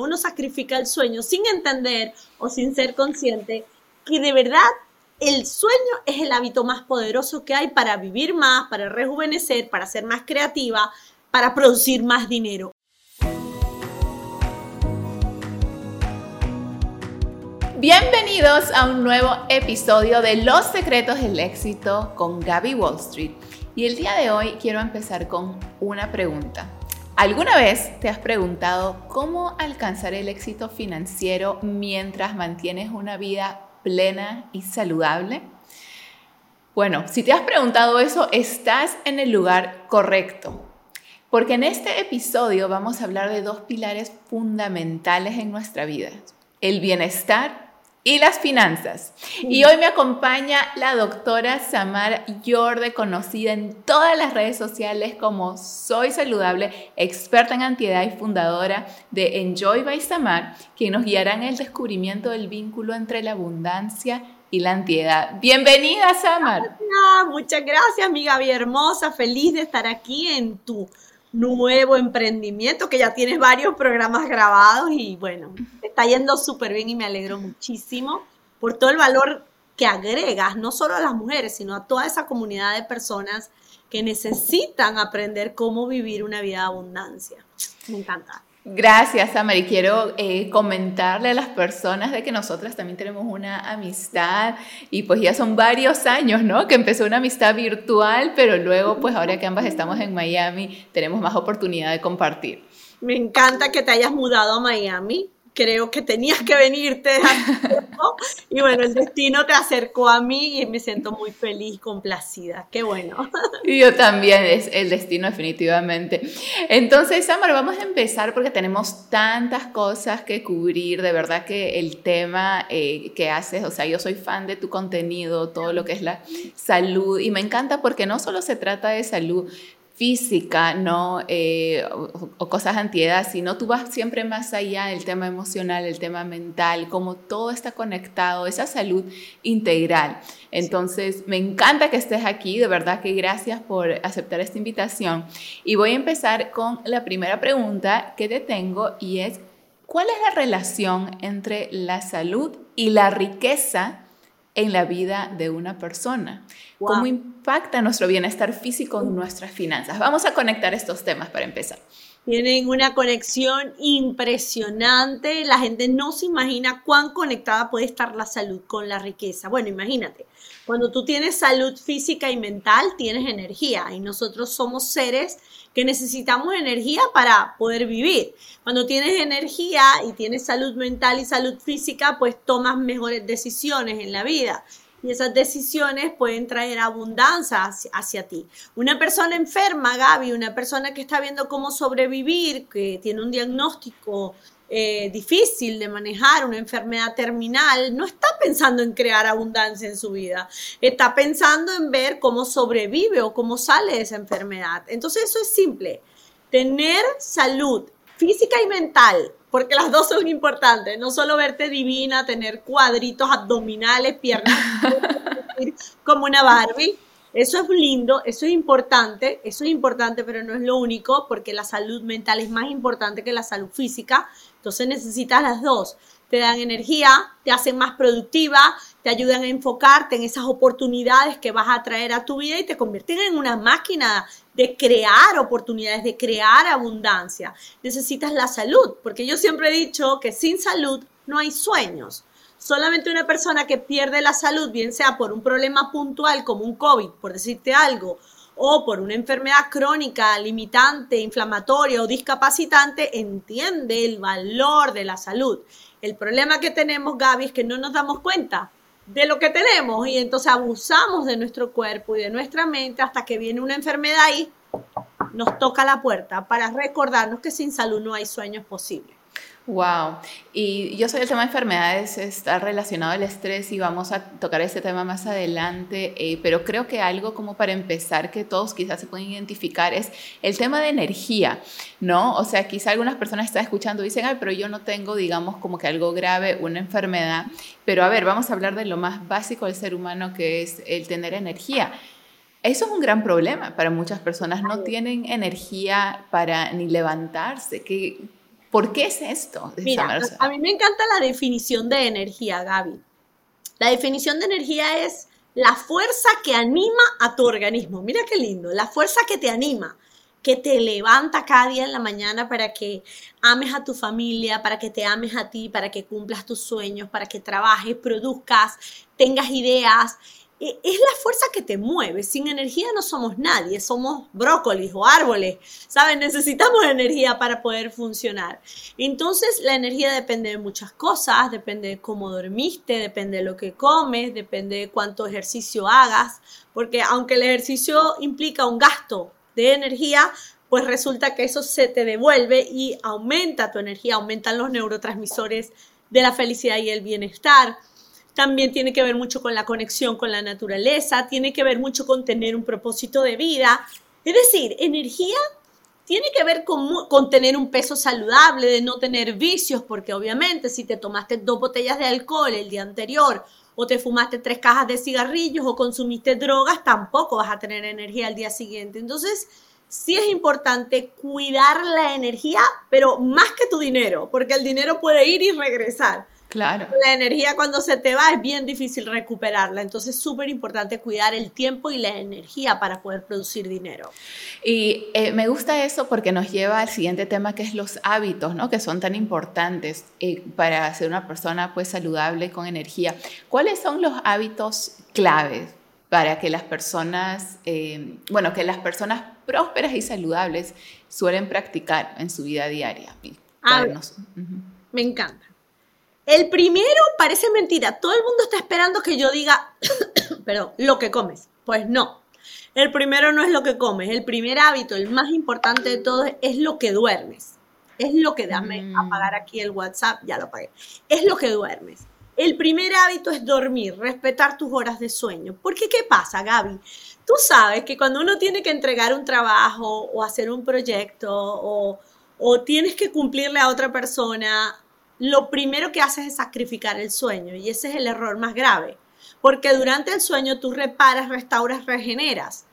uno sacrifica el sueño sin entender o sin ser consciente que de verdad el sueño es el hábito más poderoso que hay para vivir más, para rejuvenecer, para ser más creativa, para producir más dinero. Bienvenidos a un nuevo episodio de Los Secretos del Éxito con Gaby Wall Street. Y el día de hoy quiero empezar con una pregunta. ¿Alguna vez te has preguntado cómo alcanzar el éxito financiero mientras mantienes una vida plena y saludable? Bueno, si te has preguntado eso, estás en el lugar correcto. Porque en este episodio vamos a hablar de dos pilares fundamentales en nuestra vida. El bienestar y las finanzas. Y hoy me acompaña la doctora Samar Yorde, conocida en todas las redes sociales como Soy Saludable, experta en antiedad y fundadora de Enjoy by Samar, que nos guiará en el descubrimiento del vínculo entre la abundancia y la antiedad. Bienvenida, Samar. muchas gracias, mi Gaby hermosa. Feliz de estar aquí en tu nuevo emprendimiento, que ya tienes varios programas grabados y bueno, está yendo súper bien y me alegro muchísimo por todo el valor que agregas, no solo a las mujeres, sino a toda esa comunidad de personas que necesitan aprender cómo vivir una vida de abundancia. Me encanta. Gracias, Samar. Y quiero eh, comentarle a las personas de que nosotras también tenemos una amistad y pues ya son varios años, ¿no? Que empezó una amistad virtual, pero luego pues ahora que ambas estamos en Miami, tenemos más oportunidad de compartir. Me encanta que te hayas mudado a Miami creo que tenías que venirte. y bueno, el destino te acercó a mí y me siento muy feliz, complacida. Qué bueno. Y yo también, es el destino definitivamente. Entonces, Samar, vamos a empezar porque tenemos tantas cosas que cubrir. De verdad que el tema eh, que haces, o sea, yo soy fan de tu contenido, todo lo que es la salud y me encanta porque no solo se trata de salud física, ¿no? Eh, o, cosas antiedad, sino tú vas siempre más allá del tema emocional, el tema mental, como todo está conectado, esa salud integral. Entonces, me encanta que estés aquí, de verdad que gracias por aceptar esta invitación. Y voy a empezar con la primera pregunta que te tengo y es, ¿cuál es la relación entre la salud y la riqueza en la vida de una persona? ¿Cómo impacta nuestro bienestar físico en nuestras finanzas? Vamos a conectar estos temas para empezar. Tienen una conexión impresionante. La gente no se imagina cuán conectada puede estar la salud con la riqueza. Bueno, imagínate, cuando tú tienes salud física y mental, tienes energía y nosotros somos seres que necesitamos energía para poder vivir. Cuando tienes energía y tienes salud mental y salud física, pues tomas mejores decisiones en la vida y esas decisiones pueden traer abundancia hacia, ti. Una persona enferma, Gaby, una persona que está viendo cómo sobrevivir, que tiene un diagnóstico eh, difícil de manejar, una enfermedad terminal, no está pensando en crear abundancia en su vida, está pensando en ver cómo sobrevive o cómo sale de esa enfermedad. Entonces eso es simple, tener salud física y mental porque las dos son importantes, no solo verte divina, tener cuadritos abdominales, piernas como una Barbie. Eso es lindo, eso es importante, eso es importante, pero no es lo único, porque la salud mental es más importante que la salud física. Entonces necesitas las dos. Te dan energía, te hacen más productiva, te ayudan a enfocarte en esas oportunidades que vas a traer a tu vida y te convierten en una máquina de crear oportunidades, de crear abundancia. Necesitas la salud, porque yo siempre he dicho que sin salud no hay sueños. Solamente una persona que pierde la salud, bien sea por un problema puntual como un COVID, por decirte algo, o por una enfermedad crónica, limitante, inflamatoria o discapacitante, entiende el valor de la salud. El problema que tenemos, Gaby, es que no nos damos cuenta de lo que tenemos y entonces abusamos de nuestro cuerpo y de nuestra mente hasta que viene una enfermedad y nos toca la puerta para recordarnos que sin salud no hay sueños posibles. Wow. Y yo soy el tema de enfermedades, está relacionado al estrés y vamos a tocar ese tema más adelante, eh, pero creo que algo como para empezar que todos quizás se pueden identificar es el tema de energía, ¿no? O sea, quizás algunas personas están escuchando y dicen, ay, pero yo no tengo, digamos, como que algo grave, una enfermedad, pero a ver, vamos a hablar de lo más básico del ser humano que es el tener energía. Eso es un gran problema para muchas personas. No tienen energía para ni levantarse. ¿Qué, ¿Por qué es esto? Mira, a mí me encanta la definición de energía, Gaby. La definición de energía es la fuerza que anima a tu organismo. Mira qué lindo, la fuerza que te anima que te levanta cada día en la mañana para que ames a tu familia, para que te ames a ti, para que cumplas tus sueños, para que trabajes, produzcas, tengas ideas. E, es la fuerza que te mueve. Sin energía no somos nadie, somos brócolis o árboles. ¿Sabes? Necesitamos energía para poder funcionar. Entonces, la energía depende de muchas cosas, depende de cómo dormiste, depende de lo que comes, depende de cuánto ejercicio hagas, porque aunque el ejercicio implica un gasto de energía, pues resulta que eso se te devuelve y aumenta tu energía, aumentan los neurotransmisores de la felicidad y el bienestar. También tiene que ver mucho con la conexión con la naturaleza, tiene que ver mucho con tener un propósito de vida. Es decir, energía tiene que ver con, con, tener un peso saludable, de no tener vicios, porque obviamente si te tomaste dos botellas de alcohol el día anterior o te fumaste tres cajas de cigarrillos o consumiste drogas, tampoco vas a tener energía al día siguiente. Entonces, sí es importante cuidar la energía, pero más que tu dinero, porque el dinero puede ir y regresar. Claro. La energía cuando se te va es bien difícil recuperarla, entonces es súper importante cuidar el tiempo y la energía para poder producir dinero. Y eh, me gusta eso porque nos lleva al siguiente tema que es los hábitos, ¿no? Que son tan importantes eh, para ser una persona pues saludable con energía. ¿Cuáles son los hábitos claves para que las personas, eh, bueno, que las personas prósperas y saludables suelen practicar en su vida diaria? Ah, Me encanta. El primero parece mentira. Todo el mundo está esperando que yo diga, perdón, lo que comes. Pues no. El primero no es lo que comes. El primer hábito, el más importante de todos, es lo que duermes. Es lo que, dame mm. apagar aquí el WhatsApp, ya lo apagué. Es lo que duermes. El primer hábito es dormir, respetar tus horas de sueño. Porque, ¿qué pasa, Gaby? Tú sabes que cuando uno tiene que entregar un trabajo o hacer un proyecto o, o tienes que cumplirle a otra persona, lo primero que haces es sacrificar el sueño y ese es el error más grave, porque durante el sueño tú reparas, restauras, regeneras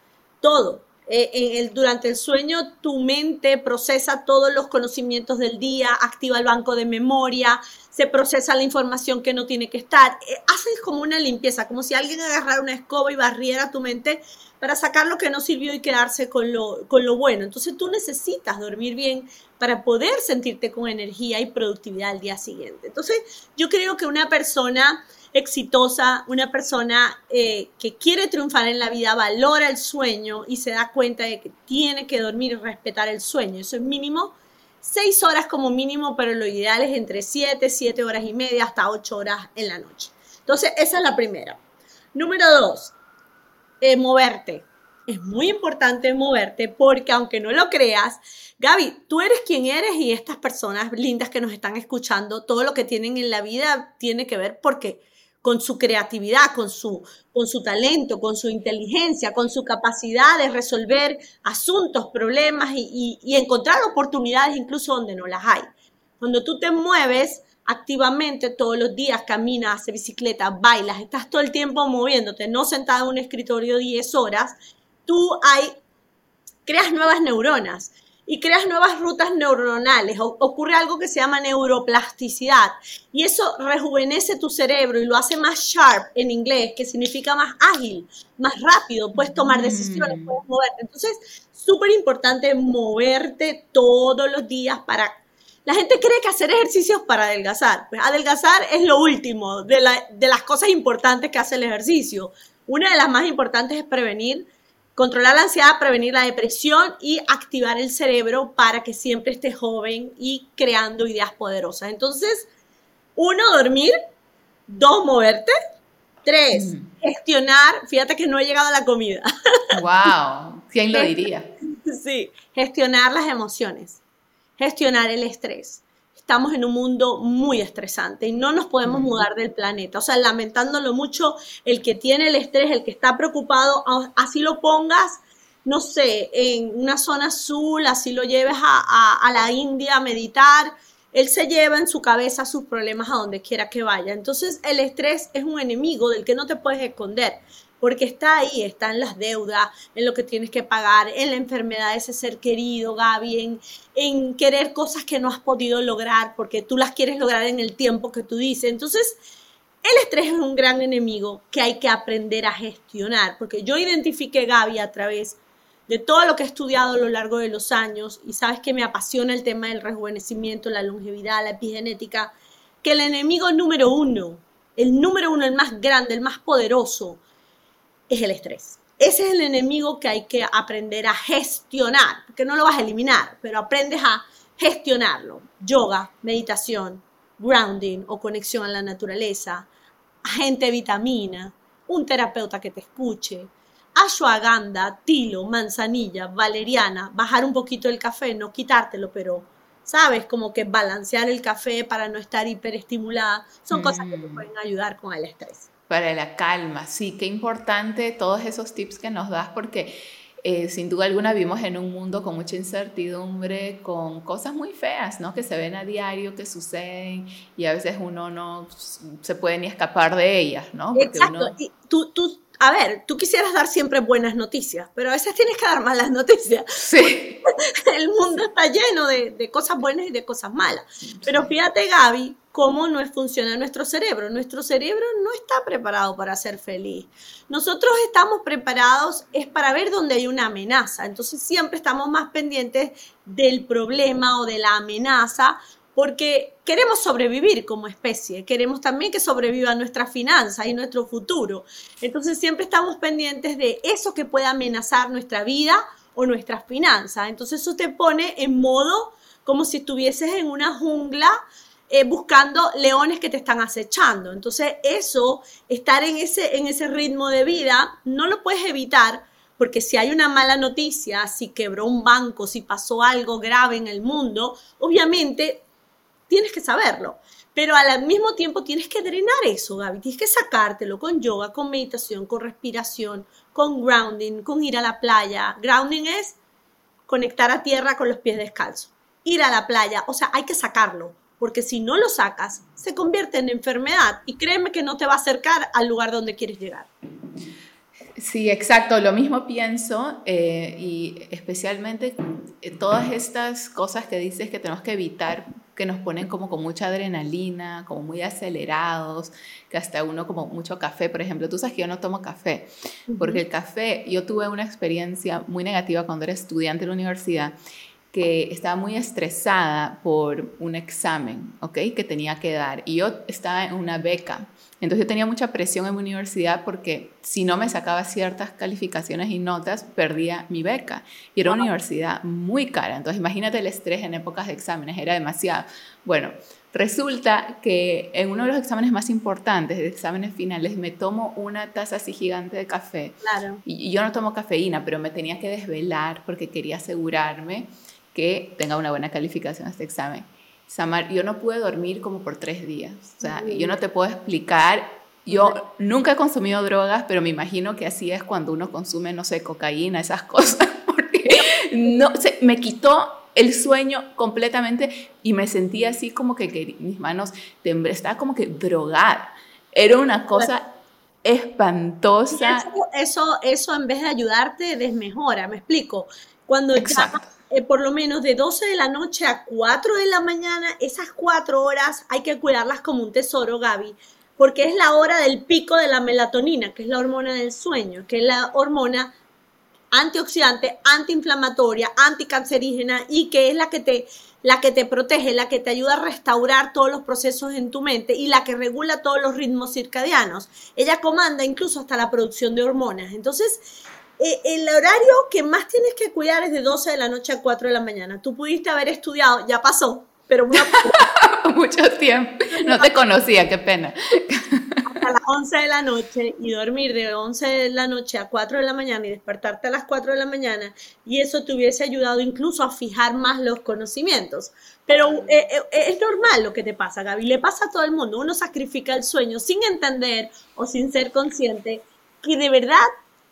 todo. Eh, durante el sueño tu mente procesa todos los conocimientos del día, activa el banco de memoria, se procesa la información que no tiene que estar. Eh, haces como una limpieza, como si alguien agarrara una escoba y barriera tu mente para sacar lo que no sirvió y quedarse con lo, con lo bueno. Entonces tú necesitas dormir bien para poder sentirte con energía y productividad al día siguiente. Entonces yo creo que una persona exitosa, una persona eh, que quiere triunfar en la vida, valora el sueño y se da cuenta de que tiene que dormir y respetar el sueño. Eso es mínimo seis horas como mínimo, pero lo ideal es entre siete, siete horas y media hasta ocho horas en la noche. Entonces, esa es la primera. Número dos, eh, moverte. Es muy importante moverte porque aunque no lo creas, Gaby, tú eres quien eres y estas personas lindas que nos están escuchando, todo lo que tienen en la vida tiene que ver porque con su creatividad, con su, con su talento, con su inteligencia, con su capacidad de resolver asuntos, problemas y, encontrar oportunidades incluso donde no las hay. Cuando tú te mueves, activamente todos los días, caminas, haces bicicleta, bailas, estás todo el tiempo moviéndote, no sentado en un escritorio 10 horas, tú hay, creas nuevas neuronas y creas nuevas rutas neuronales. ocurre algo que se llama neuroplasticidad y eso rejuvenece tu cerebro y lo hace más sharp en inglés, que significa más ágil, más rápido, puedes tomar mm. decisiones, puedes moverte. Entonces, súper importante moverte todos los días para la gente cree que hacer ejercicios para adelgazar. Pues adelgazar es lo último de, las cosas importantes que hace el ejercicio. Una de las más importantes es prevenir, controlar la ansiedad, prevenir la depresión y activar el cerebro para que siempre esté joven y creando ideas poderosas. Entonces, uno, dormir. Dos, moverte. Tres, mm. gestionar. Fíjate que no he llegado a la comida. ¡Wow! ¿Quién lo diría? Sí, gestionar las emociones gestionar el estrés. Estamos en un mundo muy estresante y no nos podemos mudar del planeta. O sea, lamentándolo mucho, el que tiene el estrés, el que está preocupado, así lo pongas, no sé, en una zona azul, así lo lleves a, la India a meditar, él se lleva en su cabeza sus problemas a donde quiera que vaya. Entonces, el estrés es un enemigo del que no te puedes esconder. Porque está ahí, está en las deudas, en lo que tienes que pagar, en la enfermedad de ese ser querido, Gaby, en, querer cosas que no has podido lograr porque tú las quieres lograr en el tiempo que tú dices. Entonces, el estrés es un gran enemigo que hay que aprender a gestionar, porque yo identifiqué, Gaby, a través de todo lo que he estudiado a lo largo de los años, y sabes que me apasiona el tema del rejuvenecimiento, la longevidad, la epigenética, que el enemigo número uno, el número uno, el más grande, el más poderoso, es el estrés. Ese es el enemigo que hay que aprender a gestionar, porque no lo vas a eliminar, pero aprendes a gestionarlo. Yoga, meditación, grounding o conexión a la naturaleza, agente vitamina, un terapeuta que te escuche, ashwagandha, tilo, manzanilla, valeriana, bajar un poquito el café, no quitártelo, pero sabes, como que balancear el café para no estar hiperestimulada, son cosas que te mm. pueden ayudar con el estrés. Para la calma, sí, qué importante todos esos tips que nos das porque eh, sin duda alguna vivimos en un mundo con mucha incertidumbre, con cosas muy feas, ¿no? Que se ven a diario, que suceden y a veces uno no se puede ni escapar de ellas, ¿no? Exacto. Y tú, tú, a ver, tú quisieras dar siempre buenas noticias, pero a veces tienes que dar malas noticias. Sí. El mundo está lleno de, de cosas buenas y de cosas malas. Pero fíjate, Gaby, cómo no funciona nuestro cerebro. Nuestro cerebro no está preparado para ser feliz. Nosotros estamos preparados es para ver dónde hay una amenaza. Entonces siempre estamos más pendientes del problema o de la amenaza porque queremos sobrevivir como especie, queremos también que sobreviva nuestra finanza y nuestro futuro. Entonces siempre estamos pendientes de eso que pueda amenazar nuestra vida o nuestras finanzas. Entonces eso te pone en modo como si estuvieses en una jungla eh, buscando leones que te están acechando. Entonces eso, estar en ese, en ese ritmo de vida, no lo puedes evitar porque si hay una mala noticia, si quebró un banco, si pasó algo grave en el mundo, obviamente tienes que saberlo. Pero al mismo tiempo tienes que drenar eso, Gaby. Tienes que sacártelo con yoga, con meditación, con respiración, con grounding, con ir a la playa. Grounding es conectar a tierra con los pies descalzos. Ir a la playa, o sea, hay que sacarlo, porque si no lo sacas, se convierte en enfermedad y créeme que no te va a acercar al lugar donde quieres llegar. Sí, exacto, lo mismo pienso eh, y especialmente eh, todas estas cosas que dices que tenemos que evitar que nos ponen como con mucha adrenalina, como muy acelerados, que hasta uno como mucho café, por ejemplo, tú sabes que yo no tomo café, porque el café, yo tuve una experiencia muy negativa cuando era estudiante en la universidad, que estaba muy estresada por un examen, ¿ok? Que tenía que dar. Y yo estaba en una beca entonces yo tenía mucha presión en mi universidad porque si no me sacaba ciertas calificaciones y notas, perdía mi beca. Y era una universidad muy cara. Entonces imagínate el estrés en épocas de exámenes, era demasiado. Bueno, resulta que en uno de los exámenes más importantes, de exámenes finales, me tomo una taza así gigante de café. Claro. Y yo no tomo cafeína, pero me tenía que desvelar porque quería asegurarme que tenga una buena calificación este examen. Samar, yo no pude dormir como por tres días. O sea, yo no te puedo explicar. Yo nunca he consumido drogas, pero me imagino que así es cuando uno consume, no sé, cocaína, esas cosas. Porque no, se, me quitó el sueño completamente y me sentía así como que, mis manos temblaban, estaba como que drogada. Era una cosa espantosa. Eso, eso, eso, en vez de ayudarte, desmejora, me explico. Cuando Exacto. Eh, por lo menos de 12 de la noche a 4 de la mañana, esas 4 horas hay que cuidarlas como un tesoro, Gaby, porque es la hora del pico de la melatonina, que es la hormona del sueño, que es la hormona antioxidante, antiinflamatoria, anticancerígena y que es la que te la que te protege, la que te ayuda a restaurar todos los procesos en tu mente y la que regula todos los ritmos circadianos. Ella comanda incluso hasta la producción de hormonas. Entonces, eh, el horario que más tienes que cuidar es de 12 de la noche a 4 de la mañana. Tú pudiste haber estudiado, ya pasó, pero mucho tiempo. No te conocía, qué pena. Hasta las 11 de la noche y dormir de 11 de la noche a 4 de la mañana y despertarte a las 4 de la mañana y eso te hubiese ayudado incluso a fijar más los conocimientos. Pero eh, eh, es normal lo que te pasa, Gaby. Le pasa a todo el mundo. Uno sacrifica el sueño sin entender o sin ser consciente que de verdad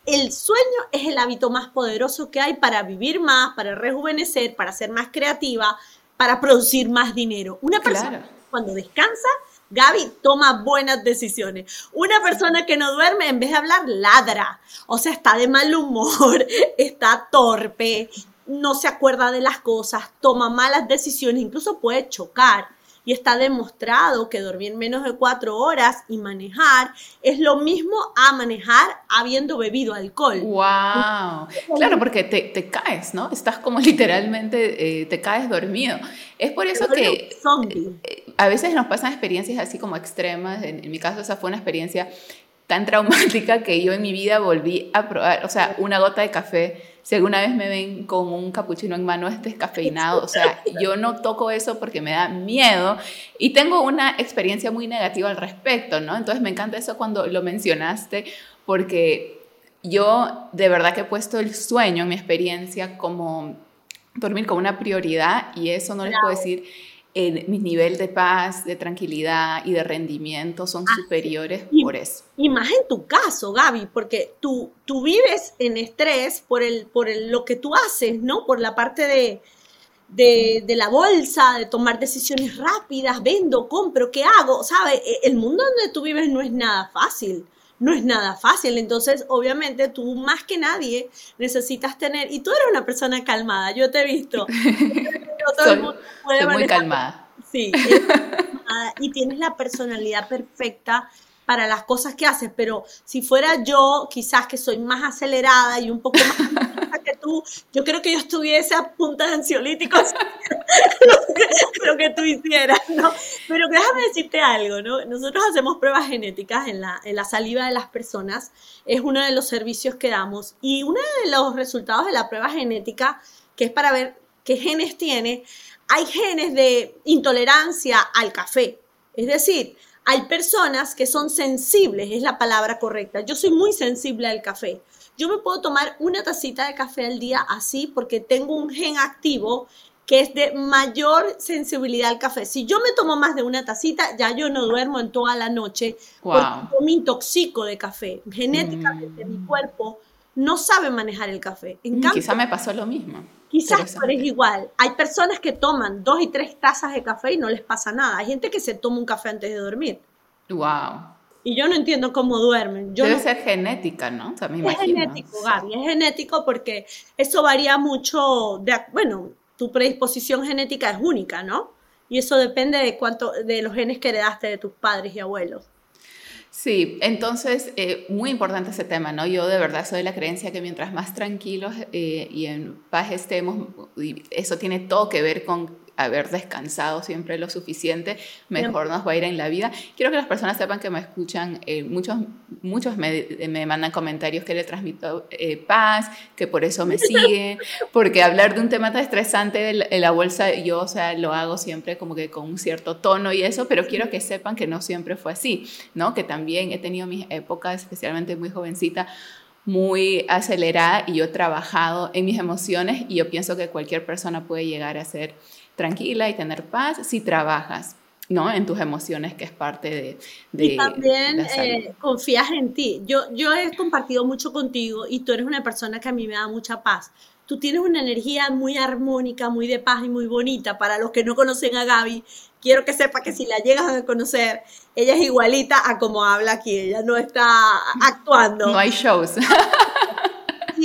el sueño es el hábito más poderoso que hay para vivir más, para rejuvenecer, para ser más creativa, para producir más dinero. Una persona cuando descansa Gaby toma buenas decisiones. Una persona que no duerme, en vez de hablar, ladra. O sea, está de mal humor, está torpe, no se acuerda de las cosas, toma malas decisiones, incluso puede chocar y está demostrado que dormir menos de cuatro horas y manejar es lo mismo a manejar habiendo bebido alcohol. ¡Wow! Claro, porque te, te caes, ¿no? Estás como literalmente, eh, te caes dormido. Es por eso que eh, a veces nos pasan experiencias así como extremas. En, en mi caso esa fue una experiencia tan traumática que yo en mi vida volví a probar, o sea, una gota de café. Si alguna vez me ven con un capuchino en mano es descafeinado, o sea, yo no toco eso porque me da miedo. Y tengo una experiencia muy negativa al respecto, ¿no? Entonces me encanta eso cuando lo mencionaste porque yo de verdad que he puesto el sueño, mi experiencia, como dormir como una prioridad y eso no les puedo decir eh, mi nivel de paz, de tranquilidad y de rendimiento son ah, superiores por eso. Y más en tu caso, Gaby, porque tú, tú vives en estrés por, el, por el, lo que tú haces, ¿no? Por la parte de, de, de, la bolsa, de tomar decisiones rápidas, vendo, compro, ¿qué hago? ¿Sabes? E, el mundo donde tú vives no es nada fácil no es nada fácil. Entonces, obviamente, tú más que nadie necesitas tener, y tú eres una persona calmada, yo te he visto. soy, muy calmada. Sí, y tienes la personalidad perfecta para las cosas que haces, pero si fuera yo, quizás que soy más acelerada y un poco más que tú, yo creo que yo estuviese a punta de ansiolíticos lo que tú hicieras, ¿no? Pero déjame decirte algo, ¿no? Nosotros hacemos pruebas genéticas en la, en la saliva de las personas, es uno de los servicios que damos, y uno de los resultados de la prueba genética, que es para ver qué genes tiene, hay genes de intolerancia al café, es decir, hay personas que son sensibles, es la palabra correcta. Yo soy muy sensible al café. Yo me puedo tomar una tacita de café al día así porque tengo un gen activo que es de mayor sensibilidad al café. Si yo me tomo más de una tacita, ya yo no duermo en toda la noche porque yo me intoxico de café. Genéticamente mi mm. cuerpo no sabe manejar el café. En mm, quizá me pasó lo mismo. Quizás tú eres igual. Hay personas que toman dos y tres tazas de café y no les pasa nada. Hay gente que se toma un café antes de dormir. Wow. Y yo no entiendo cómo duermen. Debe ser genética, ¿no? es genético, Gaby, es genético porque eso varía mucho. De, bueno, tu predisposición genética es única, ¿no? Y eso depende de cuánto, de los genes que heredaste de tus padres y abuelos. Sí, entonces, eh, muy importante ese tema, ¿no? Yo de verdad soy de la creencia que mientras más tranquilos eh, y en paz estemos, eso tiene todo que ver con haber descansado siempre lo suficiente, mejor nos va a ir en la vida. Quiero que las personas sepan que me escuchan, eh, muchos, muchos me, me, mandan comentarios que le transmito eh, paz, que por eso me siguen, porque hablar de un tema tan estresante de la, bolsa, yo, o sea, lo hago siempre como que con un cierto tono y eso, pero quiero que sepan que no siempre fue así, ¿no? Que también he tenido mis épocas, especialmente muy jovencita, muy acelerada y yo he trabajado en mis emociones y yo pienso que cualquier persona puede llegar a ser tranquila y tener paz si trabajas. ¿no? en tus emociones, que es parte de... de y también eh, confías en ti. Yo, yo he compartido mucho contigo y tú eres una persona que a mí me da mucha paz. Tú tienes una energía muy armónica, muy de paz y muy bonita. Para los que no conocen a Gaby, quiero que sepa que si la llegas a conocer, ella es igualita a como habla aquí. Ella no está actuando. No hay shows.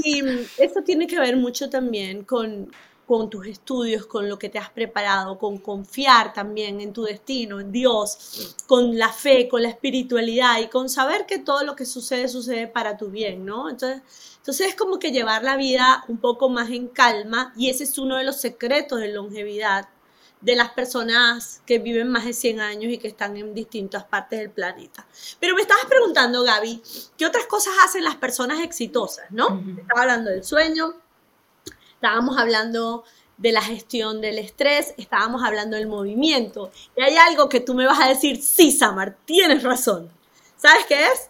Y eso tiene que ver mucho también con, con tus estudios, con lo que te has preparado, con confiar también en tu destino, en Dios, con la fe, con la espiritualidad y con saber que todo lo que sucede sucede para tu bien, ¿no? Entonces, entonces es como que llevar la vida un poco más en calma y ese es uno de los secretos de longevidad de las personas que viven más de 100 años y que están en distintas partes del planeta. Pero me estabas preguntando, Gaby, ¿qué otras cosas hacen las personas exitosas, no? Estaba hablando del sueño, estábamos hablando de la gestión del estrés, estábamos hablando del movimiento. Y hay algo que tú me vas a decir, sí, Samar, tienes razón. ¿Sabes qué es?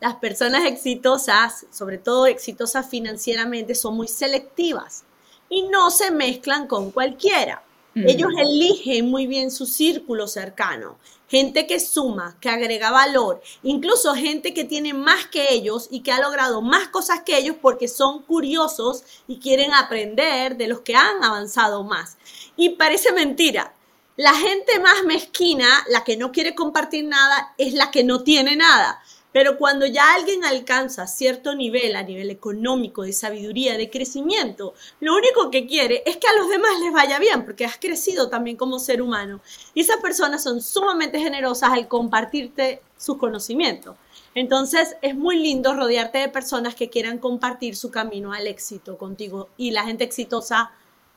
Las personas exitosas, sobre todo exitosas financieramente, son muy selectivas y no se mezclan con cualquiera. Ellos eligen muy bien su círculo cercano, gente que suma, que agrega valor, incluso gente que tiene más que ellos y que ha logrado más cosas que ellos porque son curiosos y quieren aprender de los que han avanzado más. Y parece mentira, La gente más mezquina, la que no quiere compartir nada, es la que no tiene nada. Pero cuando ya alguien alcanza cierto nivel, a nivel económico, de sabiduría, de crecimiento, lo único que quiere es que a los demás les vaya bien, porque has crecido también como ser humano. Y esas personas son sumamente generosas al compartirte sus conocimientos. Entonces es muy lindo rodearte de personas que quieran compartir su camino al éxito contigo y la gente exitosa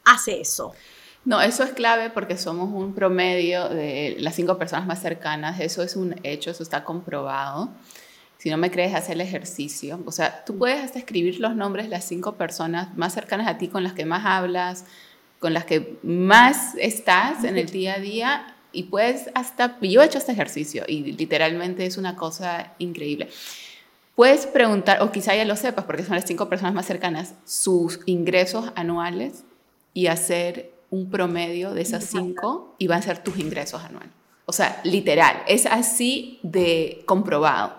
hace eso. No, eso es clave porque somos un promedio de las cinco personas más cercanas, eso es un hecho, eso está comprobado. Si no me crees, haz el ejercicio. O sea, tú puedes hasta escribir los nombres de las cinco personas más cercanas a ti, con las que más hablas, con las que más estás en el día a día y puedes hasta, yo he hecho este ejercicio y literalmente es una cosa increíble. Puedes preguntar, o quizá ya lo sepas, porque son las cinco personas más cercanas, sus ingresos anuales y hacer un promedio de esas cinco y van a ser tus ingresos anuales. O sea, literal, es así de comprobado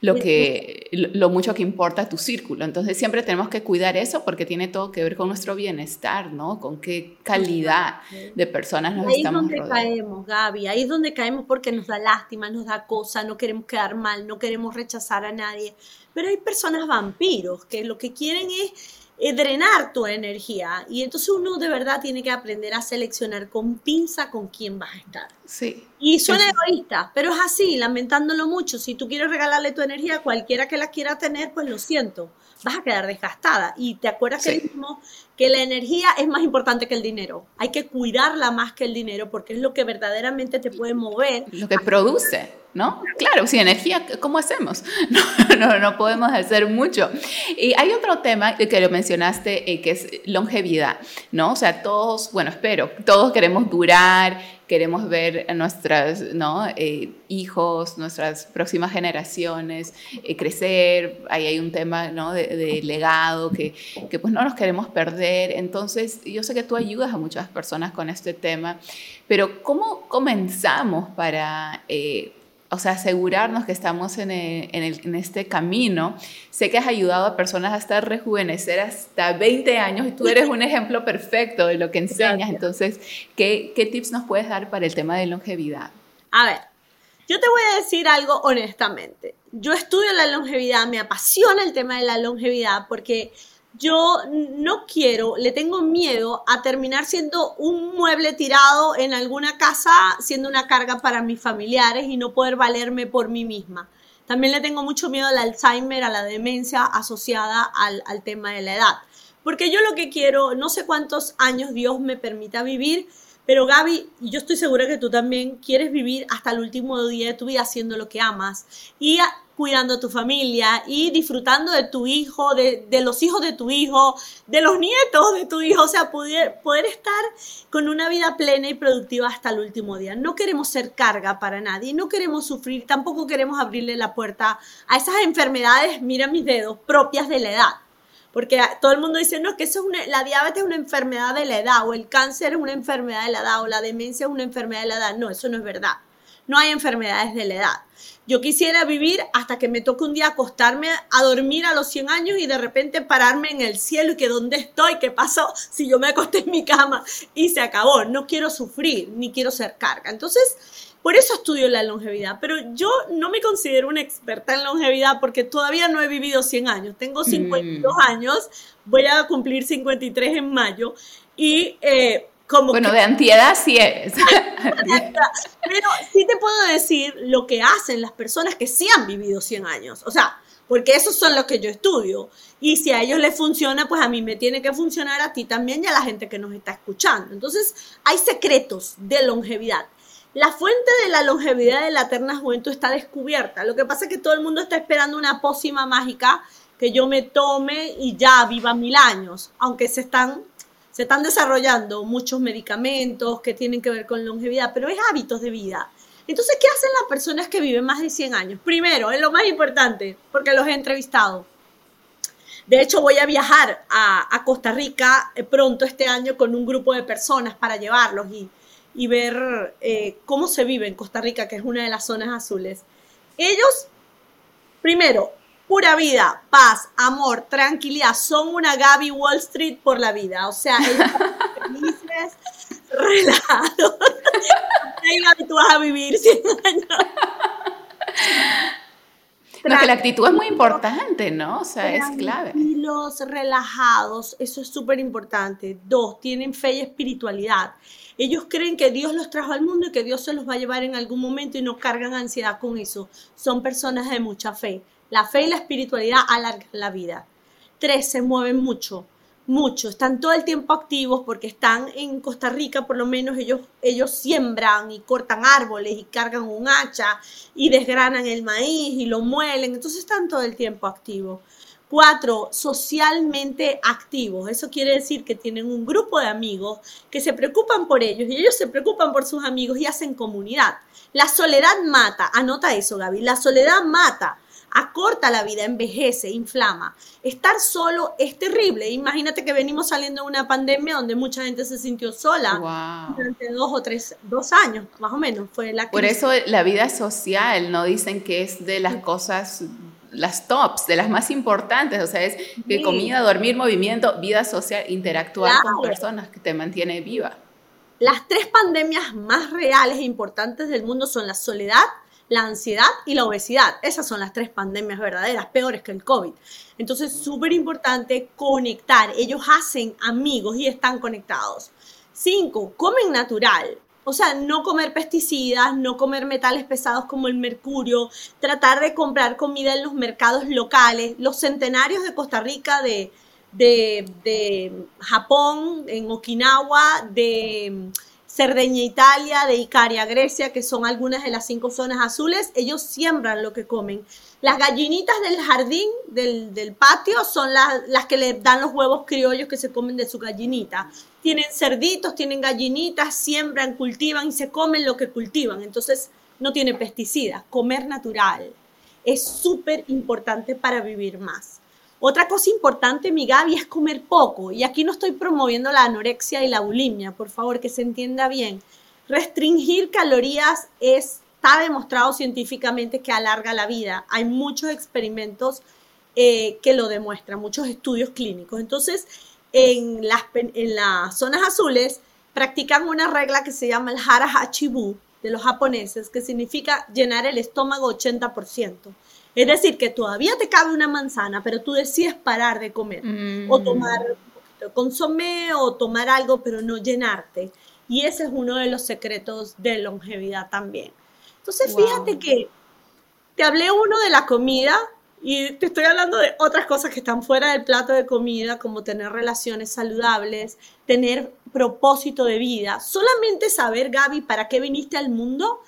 lo, que, lo mucho que importa tu círculo. Entonces siempre tenemos que cuidar eso porque tiene todo que ver con nuestro bienestar, ¿no? Con qué calidad de personas nos estamos rodeando. Ahí es donde caemos, Gaby, ahí es donde caemos porque nos da lástima, nos da cosa, no queremos quedar mal, no queremos rechazar a nadie. Pero hay personas vampiros que lo que quieren es drenar tu energía. Y entonces uno de verdad tiene que aprender a seleccionar con pinza con quién vas a estar. Sí. Y suena egoísta, pero es así, lamentándolo mucho. Si tú quieres regalarle tu energía a cualquiera que la quiera tener, pues lo siento, vas a quedar desgastada. Y te acuerdas que dijimos que la energía es más importante que el dinero. Hay que cuidarla más que el dinero porque es lo que verdaderamente te puede mover. Lo que produce. ¿no? Claro, sin energía, ¿cómo hacemos? No, no, podemos hacer mucho. Y hay otro tema que lo mencionaste, eh, que es longevidad, ¿no? O sea, todos, bueno, espero, todos queremos durar, queremos ver a nuestros ¿no? Eh, hijos, nuestras próximas generaciones eh, crecer, ahí hay un tema ¿no? de, legado que, que, pues no nos queremos perder. Entonces, yo sé que tú ayudas a muchas personas con este tema, pero ¿cómo comenzamos para o sea, asegurarnos que estamos en, en, este camino. Sé que has ayudado a personas hasta rejuvenecer hasta 20 años y tú eres un ejemplo perfecto de lo que enseñas. Entonces, ¿qué, ¿qué tips nos puedes dar para el tema de longevidad? A ver, yo te voy a decir algo honestamente. Yo estudio la longevidad, me apasiona el tema de la longevidad porque yo no quiero, le tengo miedo a terminar siendo un mueble tirado en alguna casa, siendo una carga para mis familiares y no poder valerme por mí misma. También le tengo mucho miedo al Alzheimer, a la demencia asociada al, al tema de la edad. Porque yo lo que quiero, no sé cuántos años Dios me permita vivir, pero Gaby, yo estoy segura que tú también quieres vivir hasta el último día de tu vida haciendo lo que amas y cuidando a tu familia y disfrutando de tu hijo, de, los hijos de tu hijo, de los nietos de tu hijo, o sea, poder, poder estar con una vida plena y productiva hasta el último día. No queremos ser carga para nadie, no queremos sufrir, tampoco queremos abrirle la puerta a esas enfermedades, mira mis dedos, propias de la edad. Porque todo el mundo dice, no, que eso es la diabetes es una enfermedad de la edad, o el cáncer es una enfermedad de la edad, o la demencia es una enfermedad de la edad. No, eso no es verdad. No hay enfermedades de la edad. Yo quisiera vivir hasta que me toque un día acostarme a dormir a los 100 años y de repente pararme en el cielo y que dónde estoy, qué pasó si yo me acosté en mi cama y se acabó. No quiero sufrir ni quiero ser carga. Entonces, por eso estudio la longevidad, pero yo no me considero una experta en longevidad porque todavía no he vivido 100 años. Tengo 52 mm. años, voy a cumplir 53 en mayo y... Eh, como bueno, de antiedad sí es. Pero sí te puedo decir lo que hacen las personas que sí han vivido 100 años. O sea, porque esos son los que yo estudio. Y si a ellos les funciona, pues a mí me tiene que funcionar, a ti también y a la gente que nos está escuchando. Entonces, hay secretos de longevidad. La fuente de la longevidad de la eterna juventud está descubierta. Lo que pasa es que todo el mundo está esperando una pócima mágica que yo me tome y ya viva mil años, aunque se están, se están desarrollando muchos medicamentos que tienen que ver con longevidad, pero es hábitos de vida. Entonces, ¿qué hacen las personas que viven más de 100 años? Primero, es lo más importante, porque los he entrevistado. De hecho, voy a viajar a, Costa Rica eh, pronto este año con un grupo de personas para llevarlos y, y ver eh, cómo se vive en Costa Rica, que es una de las zonas azules. Ellos, primero, pura vida, paz, amor, tranquilidad, son una Gaby Wall Street por la vida, o sea, ellos felices, relajados. tú vas a vivir 100 años. No, que la actitud es muy importante, ¿no? O sea, es clave. Tranquilos, relajados, eso es súper importante. Dos, tienen fe y espiritualidad. Ellos creen que Dios los trajo al mundo y que Dios se los va a llevar en algún momento y no cargan ansiedad con eso. Son personas de mucha fe. La fe y la espiritualidad alargan la vida. Tres, se mueven mucho mucho, están todo el tiempo activos porque están en Costa Rica, por lo menos ellos, ellos siembran y cortan árboles y cargan un hacha y desgranan el maíz y lo muelen, entonces están todo el tiempo activos. Cuatro, socialmente activos. Eso quiere decir que tienen un grupo de amigos que se preocupan por ellos y ellos se preocupan por sus amigos y hacen comunidad. La soledad mata, anota eso Gaby, la soledad mata acorta la vida, envejece, inflama. Estar solo es terrible. Imagínate que venimos saliendo de una pandemia donde mucha gente se sintió sola durante dos o tres, dos años, más o menos, fue la Por eso la vida social, no dicen que es de las cosas las tops, de las más importantes, o sea, es que comida, dormir, movimiento, vida social, interactuar con personas que te mantiene viva. Las tres pandemias más reales e importantes del mundo son la soledad, la ansiedad y la obesidad. Esas son las tres pandemias verdaderas, peores que el COVID. Entonces, súper importante conectar. Ellos hacen amigos y están conectados. Cinco, comen natural. O sea, no comer pesticidas, no comer metales pesados como el mercurio, tratar de comprar comida en los mercados locales. Los centenarios de Costa Rica, de, de, de Japón, en Okinawa, de Cerdeña, Italia, de Icaria, Grecia, que son algunas de las cinco zonas azules, ellos siembran lo que comen. Las gallinitas del jardín, del, patio, son las, las, que le dan los huevos criollos que se comen de su gallinita. Tienen cerditos, tienen gallinitas, siembran, cultivan y se comen lo que cultivan. Entonces, no tiene pesticidas. Comer natural es súper importante para vivir más. Otra cosa importante, mi Gaby, es comer poco. Y aquí no estoy promoviendo la anorexia y la bulimia, por favor, que se entienda bien. Restringir calorías está demostrado científicamente que alarga la vida. Hay muchos experimentos eh, que lo demuestran, muchos estudios clínicos. Entonces, en las, zonas azules practican una regla que se llama el hara hachibu de los japoneses, que significa llenar el estómago 80%. Es decir, que todavía te cabe una manzana, pero tú decides parar de comer o mm. tomar un poquito de consomé o tomar algo, pero no llenarte. Y ese es uno de los secretos de longevidad también. Entonces, fíjate que te hablé uno de la comida y te estoy hablando de otras cosas que están fuera del plato de comida, como tener relaciones saludables, tener propósito de vida. Solamente saber, Gaby, para qué viniste al mundo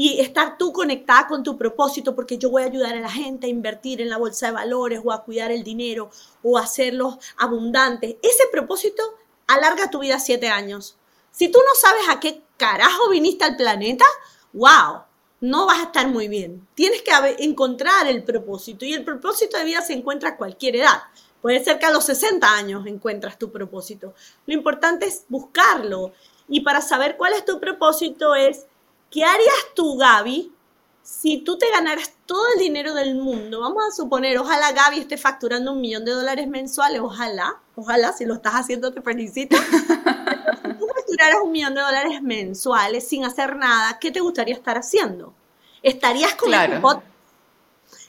y estar tú conectada con tu propósito, porque yo voy a ayudar a la gente a invertir en la bolsa de valores o a cuidar el dinero o a hacerlos abundantes. Ese propósito alarga tu vida siete años. Si tú no sabes a qué carajo viniste al planeta, wow, no vas a estar muy bien. Tienes que encontrar el propósito y el propósito de vida se encuentra a cualquier edad. Puede ser que a los 60 años encuentras tu propósito. Lo importante es buscarlo. Y para saber cuál es tu propósito es ¿Qué harías tú, Gaby, si tú te ganaras todo el dinero del mundo? Vamos a suponer, ojalá Gaby esté facturando un millón de dólares mensuales, ojalá, ojalá, si lo estás haciendo te felicito. si tú facturaras un millón de dólares mensuales sin hacer nada, ¿qué te gustaría estar haciendo? ¿Estarías con claro.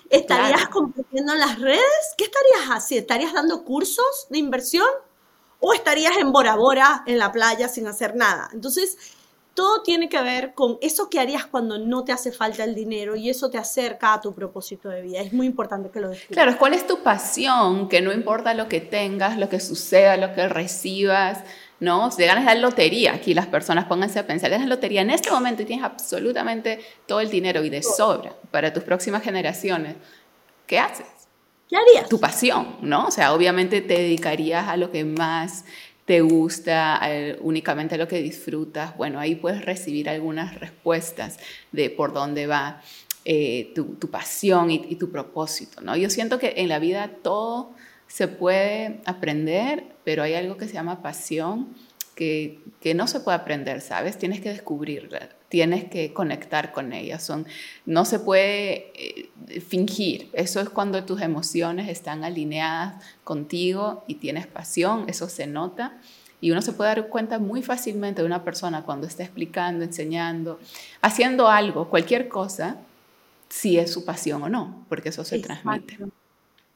¿Estarías compartiendo en las redes? ¿Qué estarías haciendo? ¿Estarías dando cursos de inversión? ¿O estarías en Bora Bora, en la playa, sin hacer nada? Entonces, todo tiene que ver con eso que harías cuando no te hace falta el dinero y eso te acerca a tu propósito de vida. Es muy importante que lo descubras. Claro, ¿cuál es tu pasión? Que no importa lo que tengas, lo que suceda, lo que recibas, ¿no? Si ganas la lotería, aquí las personas pónganse a pensar, ganas la lotería en este momento y tienes absolutamente todo el dinero y de sobra para tus próximas generaciones, ¿qué haces? ¿Qué harías? Tu pasión, ¿no? O sea, obviamente te dedicarías a lo que más te gusta, eh, únicamente lo que disfrutas, bueno, ahí puedes recibir algunas respuestas de por dónde va eh, tu, pasión y, tu propósito, ¿no? Yo siento que en la vida todo se puede aprender, pero hay algo que se llama pasión que, no se puede aprender, ¿sabes? Tienes que descubrirla tienes que conectar con ella. Son, no se puede eh, fingir. Eso es cuando tus emociones están alineadas contigo y tienes pasión, eso se nota. Y uno se puede dar cuenta muy fácilmente de una persona cuando está explicando, enseñando, haciendo algo, cualquier cosa, si es su pasión o no, porque eso se transmite.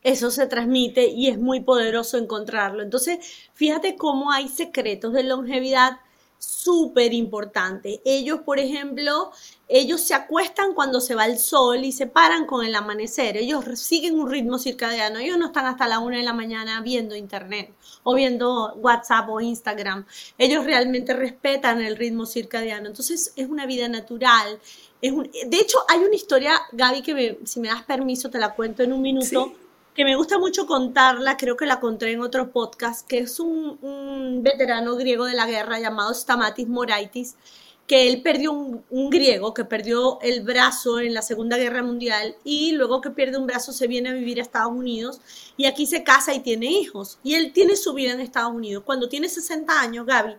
Eso se transmite y es muy poderoso encontrarlo. Entonces, fíjate cómo hay secretos de longevidad súper importante. Ellos, por ejemplo, ellos se acuestan cuando se va el sol y se paran con el amanecer. Ellos siguen un ritmo circadiano. Ellos no están hasta la una de la mañana viendo internet o viendo WhatsApp o Instagram. Ellos realmente respetan el ritmo circadiano. Entonces es una vida natural. Es de hecho, hay una historia, Gaby, que si me das permiso te la cuento en un minuto que me gusta mucho contarla, creo que la conté en otro podcast, que es un, veterano griego de la guerra llamado Stamatis Moraitis, que él perdió un, griego, que perdió el brazo en la Segunda Guerra Mundial y luego que pierde un brazo se viene a vivir a Estados Unidos y aquí se casa y tiene hijos. Y él tiene su vida en Estados Unidos. Cuando tiene 60 años, Gaby,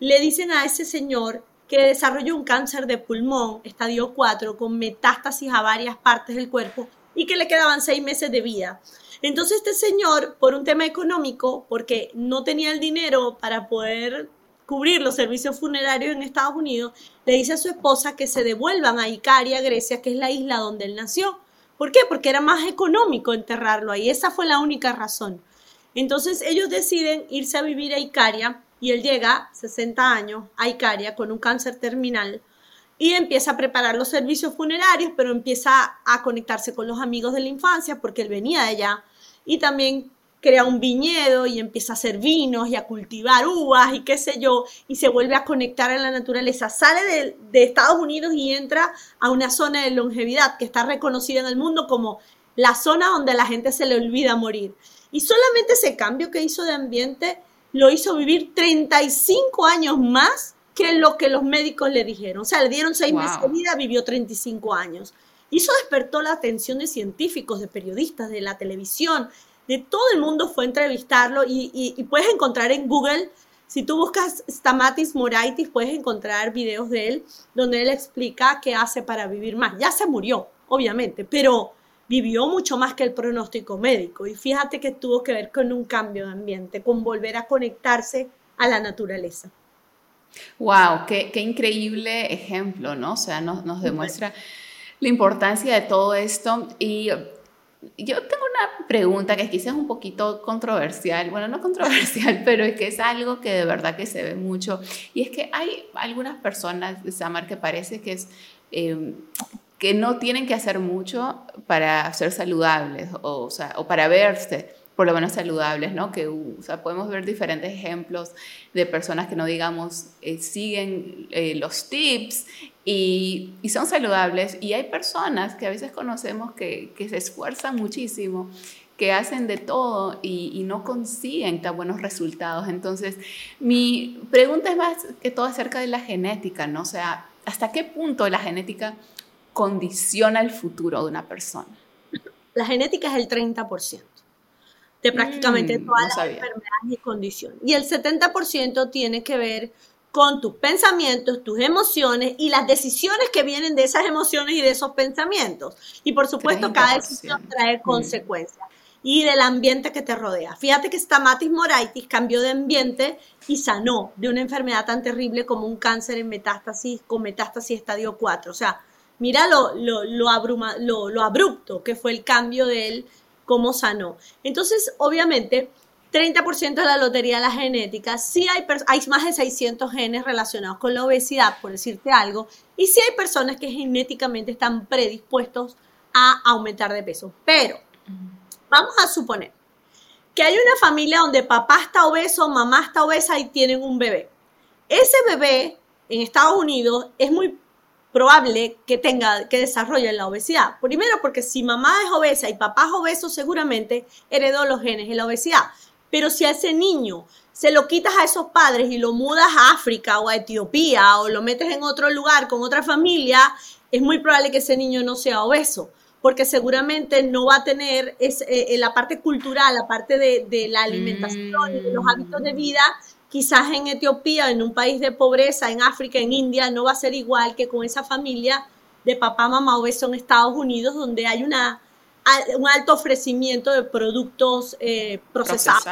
le dicen a ese señor que desarrolló un cáncer de pulmón, estadio 4, con metástasis a varias partes del cuerpo y que le quedaban seis meses de vida. Entonces este señor, por un tema económico, porque no tenía el dinero para poder cubrir los servicios funerarios en Estados Unidos, le dice a su esposa que se devuelvan a Icaria, Grecia, que es la isla donde él nació. ¿Por qué? Porque era más económico enterrarlo ahí. Esa fue la única razón. Entonces ellos deciden irse a vivir a Icaria y él llega, 60 años, a Icaria con un cáncer terminal y empieza a preparar los servicios funerarios, pero empieza a conectarse con los amigos de la infancia porque él venía de allá y también crea un viñedo y empieza a hacer vinos y a cultivar uvas y qué sé yo, y se vuelve a conectar en la naturaleza. Sale de, de, Estados Unidos y entra a una zona de longevidad que está reconocida en el mundo como la zona donde a la gente se le olvida morir. Y solamente ese cambio que hizo de ambiente lo hizo vivir 35 años más que lo que los médicos le dijeron. O sea, le dieron seis meses de vida, vivió 35 años. Y eso despertó la atención de científicos, de periodistas, de la televisión, de todo el mundo fue a entrevistarlo y, puedes encontrar en Google, si tú buscas Stamatis Moraitis, puedes encontrar videos de él donde él explica qué hace para vivir más. Ya se murió, obviamente, pero vivió mucho más que el pronóstico médico y fíjate que tuvo que ver con un cambio de ambiente, con volver a conectarse a la naturaleza. Wow, qué, increíble ejemplo, ¿no? O sea, nos, nos demuestra la importancia de todo esto. Y yo tengo una pregunta que quizás es un poquito controversial, bueno, no controversial, pero es que es algo que de verdad que se ve mucho. Y es que hay algunas personas, Samar, que parece que es... Em, que no tienen que hacer mucho para ser saludables o, o, sea, o para verse por lo menos saludables, ¿no? Que, o sea, podemos ver diferentes ejemplos de personas que no digamos eh, siguen eh, los tips y, y, son saludables y hay personas que a veces conocemos que, que se esfuerzan muchísimo que hacen de todo y, y, no consiguen tan buenos resultados. Entonces, mi pregunta es más que todo acerca de la genética, ¿no? O sea, ¿hasta qué punto la genética condiciona el futuro de una persona? La genética es el 30% de prácticamente mm, todas las enfermedades y condiciones. Y el 70% tiene que ver con tus pensamientos, tus emociones y las decisiones que vienen de esas emociones y de esos pensamientos. Y por supuesto, cada decisión trae mm. consecuencias. Y del ambiente que te rodea. Fíjate que Stamatis moraitis cambió de ambiente y sanó de una enfermedad tan terrible como un cáncer en metástasis con metástasis estadio 4. O sea, mira lo, lo, lo, abruma, lo, lo abrupto que fue el cambio de él cómo sanó. Entonces, obviamente, 30% de la lotería de la genética, sí hay, hay más de 600 genes relacionados con la obesidad, por decirte algo, y sí hay personas que genéticamente están predispuestos a aumentar de peso. Pero vamos a suponer que hay una familia donde papá está obeso, mamá está obesa y tienen un bebé. Ese bebé en Estados Unidos es muy probable que tenga, que desarrolle la obesidad. Primero porque si mamá es obesa y papá es obeso, seguramente heredó los genes de la obesidad. Pero si a ese niño se lo quitas a esos padres y lo mudas a África o a Etiopía o lo metes en otro lugar con otra familia, es muy probable que ese niño no sea obeso, porque seguramente no va a tener es, eh, la parte cultural, la parte de, de la alimentación y de los hábitos de vida quizás en Etiopía, en un país de pobreza, en África, en India, no va a ser igual que con esa familia de papá, mamá obeso en Estados Unidos, donde hay una, un alto ofrecimiento de productos eh, procesados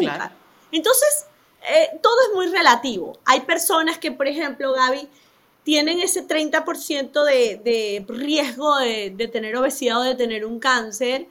y azúcar. Entonces, eh, todo es muy relativo. Hay personas que, por ejemplo, Gaby, tienen ese 30% de, de riesgo de, de, tener obesidad o de tener un cáncer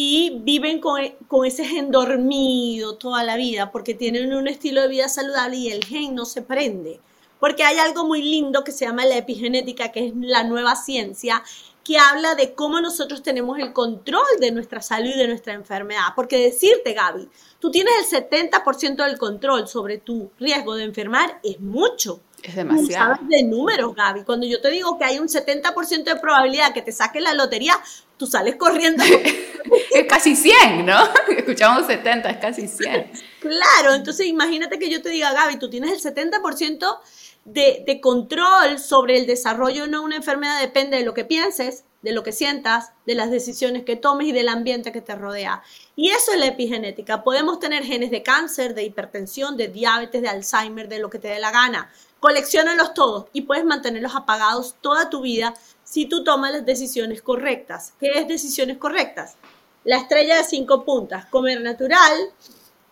y viven con, con, ese gen dormido toda la vida porque tienen un estilo de vida saludable y el gen no se prende. Porque hay algo muy lindo que se llama la epigenética, que es la nueva ciencia, que habla de cómo nosotros tenemos el control de nuestra salud y de nuestra enfermedad. Porque decirte, Gaby, tú tienes el 70% del control sobre tu riesgo de enfermar es mucho. Es demasiado. sabes de números, Gaby. Cuando yo te digo que hay un 70% de probabilidad que te saque la lotería, tú sales corriendo. es casi 100, ¿no? Escuchamos 70, es casi 100. Claro, entonces imagínate que yo te diga, Gaby, tú tienes el 70% de, de, control sobre el desarrollo de una enfermedad depende de lo que pienses, de lo que sientas, de las decisiones que tomes y del ambiente que te rodea. Y eso es la epigenética. Podemos tener genes de cáncer, de hipertensión, de diabetes, de Alzheimer, de lo que te dé la gana. Colecciónalos todos y puedes mantenerlos apagados toda tu vida si tú tomas las decisiones correctas. ¿Qué es decisiones correctas? La estrella de cinco puntas, comer natural,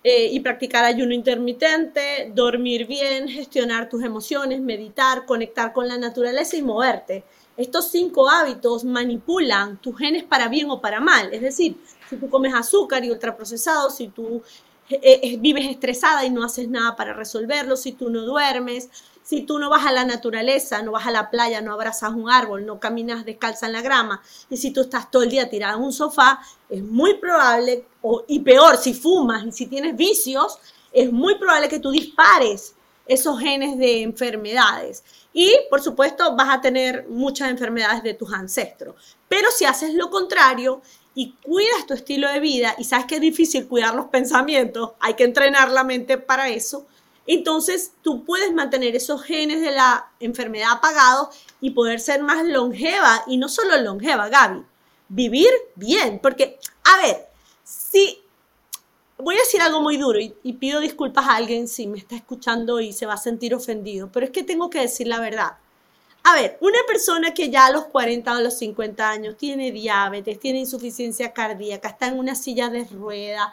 eh, y practicar ayuno intermitente, dormir bien, gestionar tus emociones, meditar, conectar con la naturaleza y moverte. Estos cinco hábitos manipulan tus genes para bien o para mal. Es decir, si tú comes azúcar y ultraprocesados, si tú eh, eh, vives estresada y no haces nada para resolverlo, si tú no duermes, si tú no vas a la naturaleza, no vas a la playa, no abrazas un árbol, no caminas descalza en la grama, y si tú estás todo el día tirada en un sofá, es muy probable, y peor, si fumas y si tienes vicios, es muy probable que tú dispares esos genes de enfermedades. Y, por supuesto, vas a tener muchas enfermedades de tus ancestros. Pero si haces lo contrario y cuidas tu estilo de vida, y sabes que es difícil cuidar los pensamientos, hay que entrenar la mente para eso, entonces tú puedes mantener esos genes de la enfermedad apagados y poder ser más longeva y no solo longeva, Gaby, vivir bien, porque, a ver, si voy a decir algo muy duro y, pido disculpas a alguien si me está escuchando y se va a sentir ofendido, pero es que tengo que decir la verdad. A ver, una persona que ya a los 40 o a los 50 años tiene diabetes, tiene insuficiencia cardíaca, está en una silla de rueda,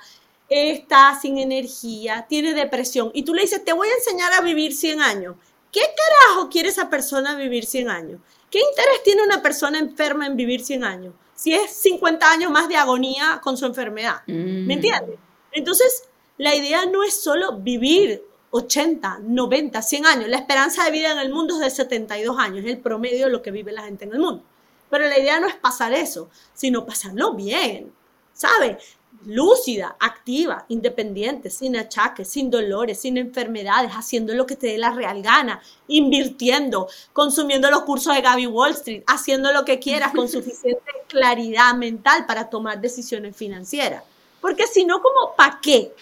está sin energía, tiene depresión, y tú le dices, te voy a enseñar a vivir 100 años. ¿Qué carajo quiere esa persona vivir 100 años? ¿Qué interés tiene una persona enferma en vivir 100 años? Si es 50 años más de agonía con su enfermedad. ¿Me mm. entiendes? Entonces, la idea no es solo vivir 80, 90, 100 años. La esperanza de vida en el mundo es de 72 años, es el promedio de lo que vive la gente en el mundo. Pero la idea no es pasar eso, sino pasarlo bien. ¿Sabe? Lúcida, activa, independiente, sin achaques, sin dolores, sin enfermedades, haciendo lo que te dé la real gana, invirtiendo, consumiendo los cursos de Gaby Wall Street, haciendo lo que quieras con suficiente claridad mental para tomar decisiones financieras. Porque si no, como, ¿para qué?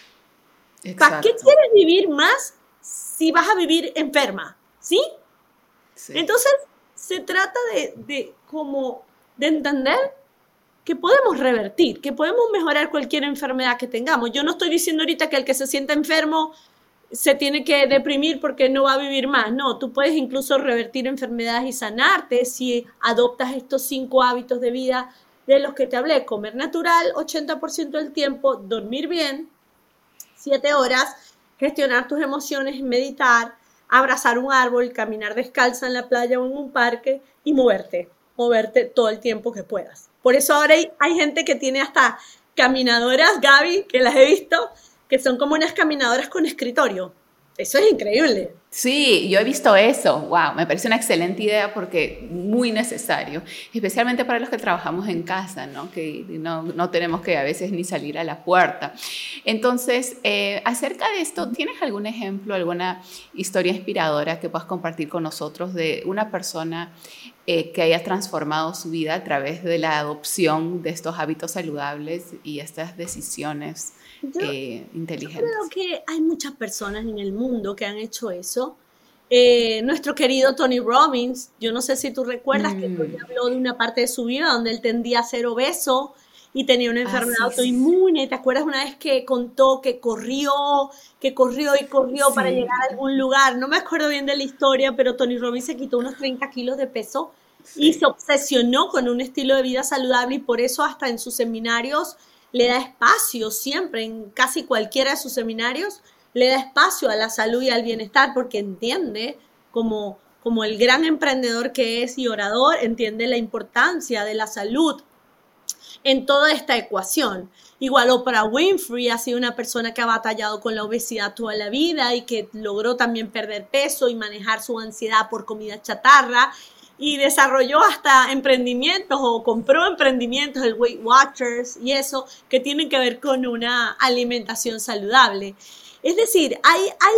¿Para qué quieres vivir más si vas a vivir enferma? ¿Sí? Entonces, se trata de, de como de entender que podemos revertir, que podemos mejorar cualquier enfermedad que tengamos. Yo no estoy diciendo ahorita que el que se sienta enfermo se tiene que deprimir porque no va a vivir más. No, tú puedes incluso revertir enfermedades y sanarte si adoptas estos cinco hábitos de vida de los que te hablé. Comer natural 80% del tiempo, dormir bien 7 horas, gestionar tus emociones, meditar, abrazar un árbol, caminar descalza en la playa o en un parque y moverte, moverte todo el tiempo que puedas. Por eso ahora hay, gente que tiene hasta caminadoras, Gaby, que las he visto, que son como unas caminadoras con escritorio. Eso es increíble. Sí, yo he visto eso. Wow, me parece una excelente idea porque muy necesario, especialmente para los que trabajamos en casa, ¿no? Que no, no tenemos que a veces ni salir a la puerta. Entonces, eh, acerca de esto, ¿tienes algún ejemplo, alguna historia inspiradora que puedas compartir con nosotros de una persona eh, que haya transformado su vida a través de la adopción de estos hábitos saludables y estas decisiones eh, inteligentes. Yo creo que hay muchas personas en el mundo que han hecho eso. Eh, nuestro querido Tony Robbins, yo no sé si tú recuerdas que Tony mm. habló de una parte de su vida donde él tendía a ser obeso y tenía una ah, enfermedad autoinmune. ¿Te acuerdas una vez que contó que corrió, que corrió y corrió para llegar a algún lugar? No me acuerdo bien de la historia, pero Tony Robbins se quitó unos 30 kilos de peso y se obsesionó con un estilo de vida saludable y por eso hasta en sus seminarios le da espacio siempre, en casi cualquiera de sus seminarios, le da espacio a la salud y al bienestar porque entiende como, como el gran emprendedor que es y orador, entiende la importancia de la salud en toda esta ecuación. Igual Oprah Winfrey ha sido una persona que ha batallado con la obesidad toda la vida y que logró también perder peso y manejar su ansiedad por comida chatarra y desarrolló hasta emprendimientos o compró emprendimientos, el Weight Watchers y eso, que tienen que ver con una alimentación saludable. Es decir, hay, hay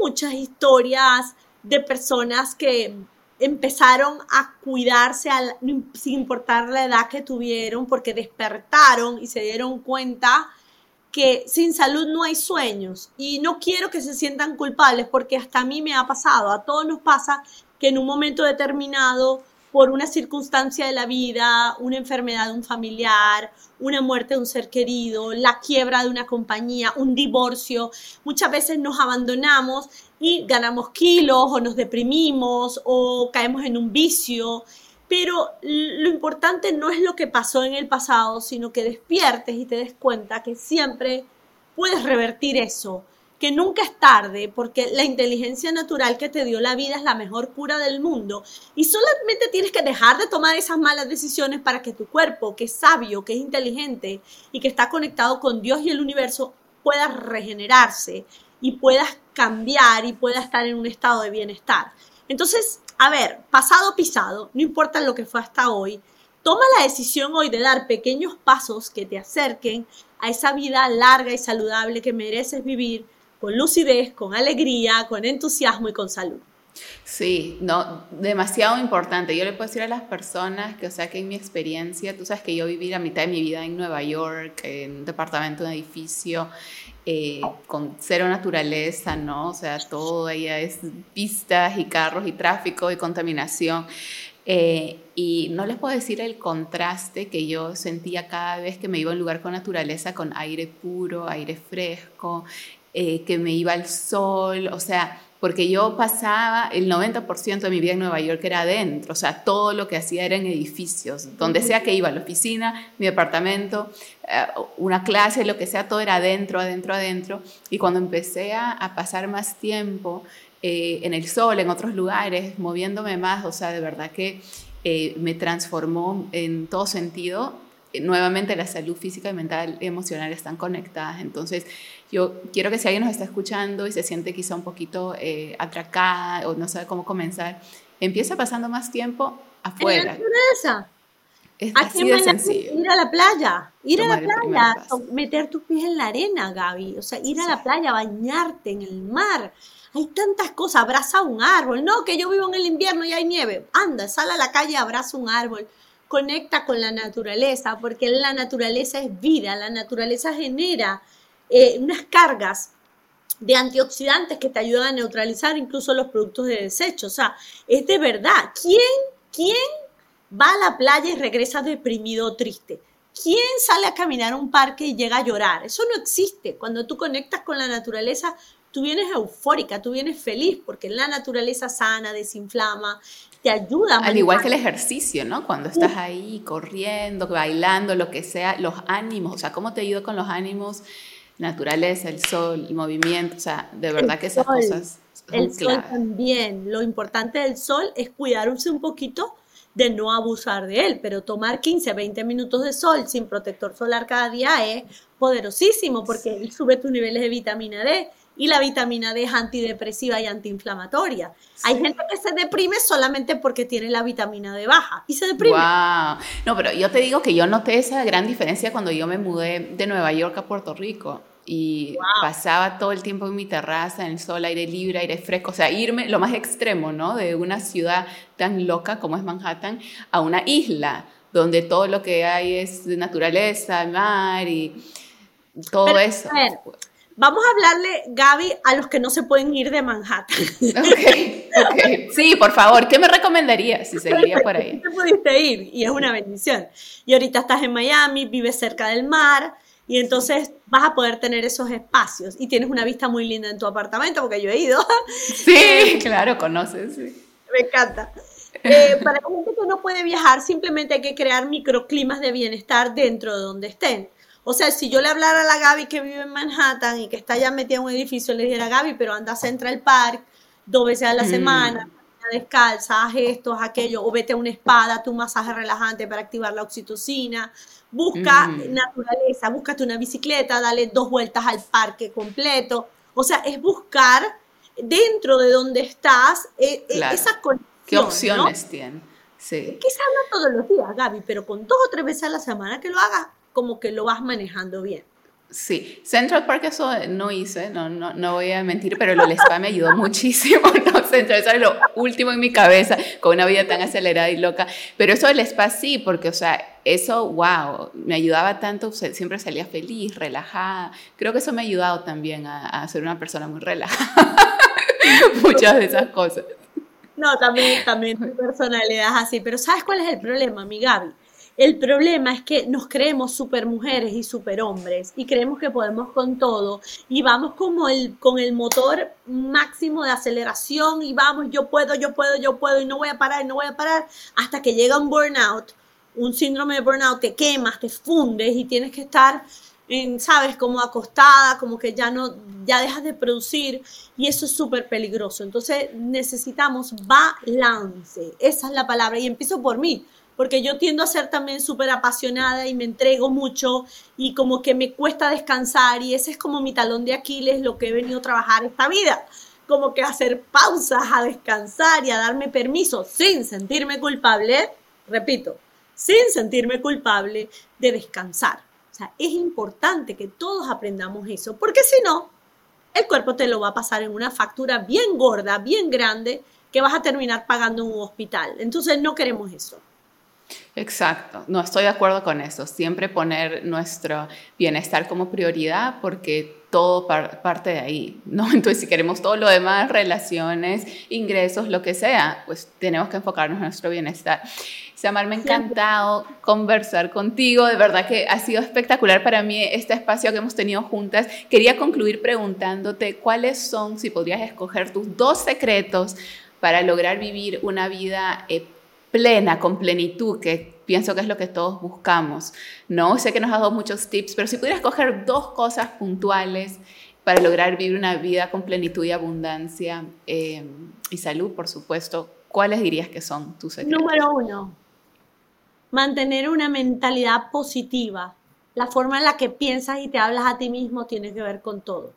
muchas historias de personas que empezaron a cuidarse sin importar la edad que tuvieron porque despertaron y se dieron cuenta que sin salud no hay sueños y no quiero que se sientan culpables porque hasta a mí me ha pasado, a todos nos pasa que en un momento determinado por una circunstancia de la vida, una enfermedad de un familiar, una muerte de un ser querido, la quiebra de una compañía, un divorcio, muchas veces nos abandonamos y ganamos kilos o nos deprimimos o caemos en un vicio. Pero lo importante no es lo que pasó en el pasado, sino que despiertes y te des cuenta que siempre puedes revertir eso que nunca es tarde, porque la inteligencia natural que te dio la vida es la mejor cura del mundo. Y solamente tienes que dejar de tomar esas malas decisiones para que tu cuerpo, que es sabio, que es inteligente y que está conectado con Dios y el universo, pueda regenerarse y puedas cambiar y pueda estar en un estado de bienestar. Entonces, a ver, pasado pisado, no importa lo que fue hasta hoy, toma la decisión hoy de dar pequeños pasos que te acerquen a esa vida larga y saludable que mereces vivir con lucidez, con alegría, con entusiasmo y con salud. Sí, no, demasiado importante. Yo le puedo decir a las personas que, o sea, que en mi experiencia, tú sabes que yo viví la mitad de mi vida en Nueva York, en un departamento, un edificio, eh, con cero naturaleza, ¿no? O sea, todo allá es pistas y carros y tráfico y contaminación. Eh, y no les puedo decir el contraste que yo sentía cada vez que me iba a un lugar con naturaleza, con aire puro, aire fresco, eh, que me iba al sol, o sea, porque yo pasaba el 90% de mi vida en Nueva York era adentro, o sea, todo lo que hacía era en edificios, donde sea que iba, la oficina, mi departamento, eh, una clase, lo que sea, todo era adentro, adentro, adentro. Y cuando empecé a, pasar más tiempo eh, en el sol, en otros lugares, moviéndome más, o sea, de verdad que me transformó en todo sentido. nuevamente la salud física y mental, emocional están conectadas. Entonces, yo quiero que si alguien nos está escuchando y se siente quizá un poquito eh, atracada o no sabe cómo comenzar, empieza pasando más tiempo afuera. Es así de sencillo. Ir a la playa, ir a la playa, meter tus pies en la arena, Gaby. O sea, ir a la playa, bañarte en el mar. Hay tantas cosas, abraza un árbol. No, que yo vivo en el invierno y hay nieve. Anda, sal a la calle, abraza un árbol. Conecta con la naturaleza, porque la naturaleza es vida, la naturaleza genera eh, unas cargas de antioxidantes que te ayudan a neutralizar incluso los productos de desecho. O sea, es de verdad. ¿Quién, quién va a la playa y regresa deprimido o triste? ¿Quién sale a caminar a un parque y llega a llorar? Eso no existe. Cuando tú conectas con la naturaleza, tú vienes eufórica, tú vienes feliz, porque la naturaleza sana, desinflama, te ayuda. Al igual que el ejercicio, ¿no? Cuando estás ahí corriendo, bailando, lo que sea, los ánimos, o sea, ¿cómo te ayuda con los ánimos? Naturaleza, el sol, el movimiento, o sea, de verdad que esas cosas. el sol también. Lo importante del sol es cuidarse un poquito de no abusar de él, pero tomar 15, 20 minutos de sol sin protector solar cada día es poderosísimo porque él sube tus niveles de vitamina D y la vitamina D es antidepresiva y antiinflamatoria. Hay gente que se deprime solamente porque tiene la vitamina D baja y se deprime. Wow. No, pero yo te digo que yo noté esa gran diferencia cuando yo me mudé de Nueva York a Puerto Rico y pasaba todo el tiempo en mi terraza, en el sol, aire libre, aire fresco, o sea, irme lo más extremo, ¿no? De una ciudad tan loca como es Manhattan a una isla donde todo lo que hay es de naturaleza, mar y todo eso. vamos a hablarle, Gaby, a los que no se pueden ir de Manhattan. Okay, ok. Sí, por favor, ¿qué me recomendarías si seguiría por ahí? Te pudiste ir y es una bendición. Y ahorita estás en Miami, vives cerca del mar y entonces vas a poder tener esos espacios y tienes una vista muy linda en tu apartamento porque yo he ido. Sí, claro, conoces. Sí. Me encanta. Eh, para la gente que no puede viajar, simplemente hay que crear microclimas de bienestar dentro de donde estén. O sea, si yo le hablara a la Gaby que vive en Manhattan y que está ya metida en un edificio, le dijera, Gaby, pero anda a Central Park dos veces a la mm. semana, descalza, haz esto, haz aquello, o vete a una espada, tu masaje relajante para activar la oxitocina. Busca mm. naturaleza, búscate una bicicleta, dale dos vueltas al parque completo. O sea, es buscar dentro de donde estás eh, eh, esa conexión. ¿Qué opciones tiene? Sí. Quizás no todos los días, Gaby, pero con dos o tres veces a la semana que lo hagas, como que lo vas manejando bien. Sí, Central Park eso no hice, no, no, no voy a mentir, pero el spa me ayudó muchísimo, ¿no? Central eso es lo último en mi cabeza, con una vida tan acelerada y loca, pero eso del spa sí, porque, o sea, eso, wow, me ayudaba tanto, siempre salía feliz, relajada, creo que eso me ha ayudado también a, a ser una persona muy relajada, muchas de esas cosas. No, también, también tu personalidad es así, pero ¿sabes cuál es el problema, mi Gaby? El problema es que nos creemos super mujeres y super hombres y creemos que podemos con todo y vamos como el, con el motor máximo de aceleración y vamos, yo puedo, yo puedo, yo puedo y no voy a parar, no voy a parar hasta que llega un burnout, un síndrome de burnout, te quemas, te fundes y tienes que estar en, sabes, como acostada, como que ya no, ya dejas de producir y eso es súper peligroso. Entonces necesitamos balance, esa es la palabra y empiezo por mí porque yo tiendo a ser también súper apasionada y me entrego mucho y como que me cuesta descansar y ese es como mi talón de Aquiles, lo que he venido a trabajar esta vida, como que hacer pausas, a descansar y a darme permiso sin sentirme culpable, repito, sin sentirme culpable de descansar. O sea, es importante que todos aprendamos eso, porque si no, el cuerpo te lo va a pasar en una factura bien gorda, bien grande, que vas a terminar pagando en un hospital. Entonces no queremos eso. Exacto, no estoy de acuerdo con eso. Siempre poner nuestro bienestar como prioridad porque todo parte de ahí, ¿no? Entonces, si queremos todo lo demás, relaciones, ingresos, lo que sea, pues tenemos que enfocarnos en nuestro bienestar. Samar, me ha encantado conversar contigo, de verdad que ha sido espectacular para mí este espacio que hemos tenido juntas. Quería concluir preguntándote cuáles son, si podrías escoger tus dos secretos para lograr vivir una vida eh, plena, con plenitud, que pienso que es lo que todos buscamos, ¿no? Sé que nos has dado muchos tips, pero si pudieras coger dos cosas puntuales para lograr vivir una vida con plenitud y abundancia eh, y salud, por supuesto, ¿cuáles dirías que son tus secretos? Número uno, mantener una mentalidad positiva. La forma en la que piensas y te hablas a ti mismo tiene que ver con todo.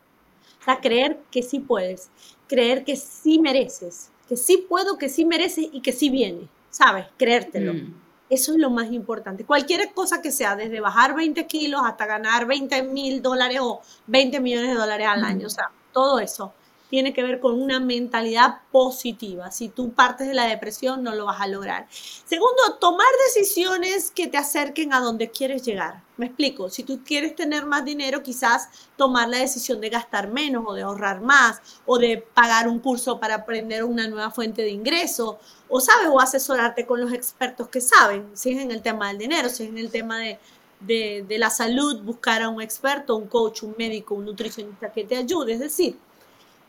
O sea, creer que sí puedes, creer que sí mereces, que sí puedo, que sí mereces y que sí viene. ¿sabes? Creértelo. Mm. Eso es lo más importante. Cualquier cosa que sea, desde bajar 20 kilos hasta ganar 20 mil dólares o 20 millones de dólares al año, o sea, todo eso tiene que ver con una mentalidad positiva. Si tú partes de la depresión, no lo vas a lograr. Segundo, tomar decisiones que te acerquen a donde quieres llegar. Me explico, si tú quieres tener más dinero, quizás tomar la decisión de gastar menos o de ahorrar más o de pagar un curso para aprender una nueva fuente de ingreso o sabes o asesorarte con los expertos que saben, si es en el tema del dinero, si es en el tema de, de, de la salud, buscar a un experto, un coach, un médico, un nutricionista que te ayude. Es decir,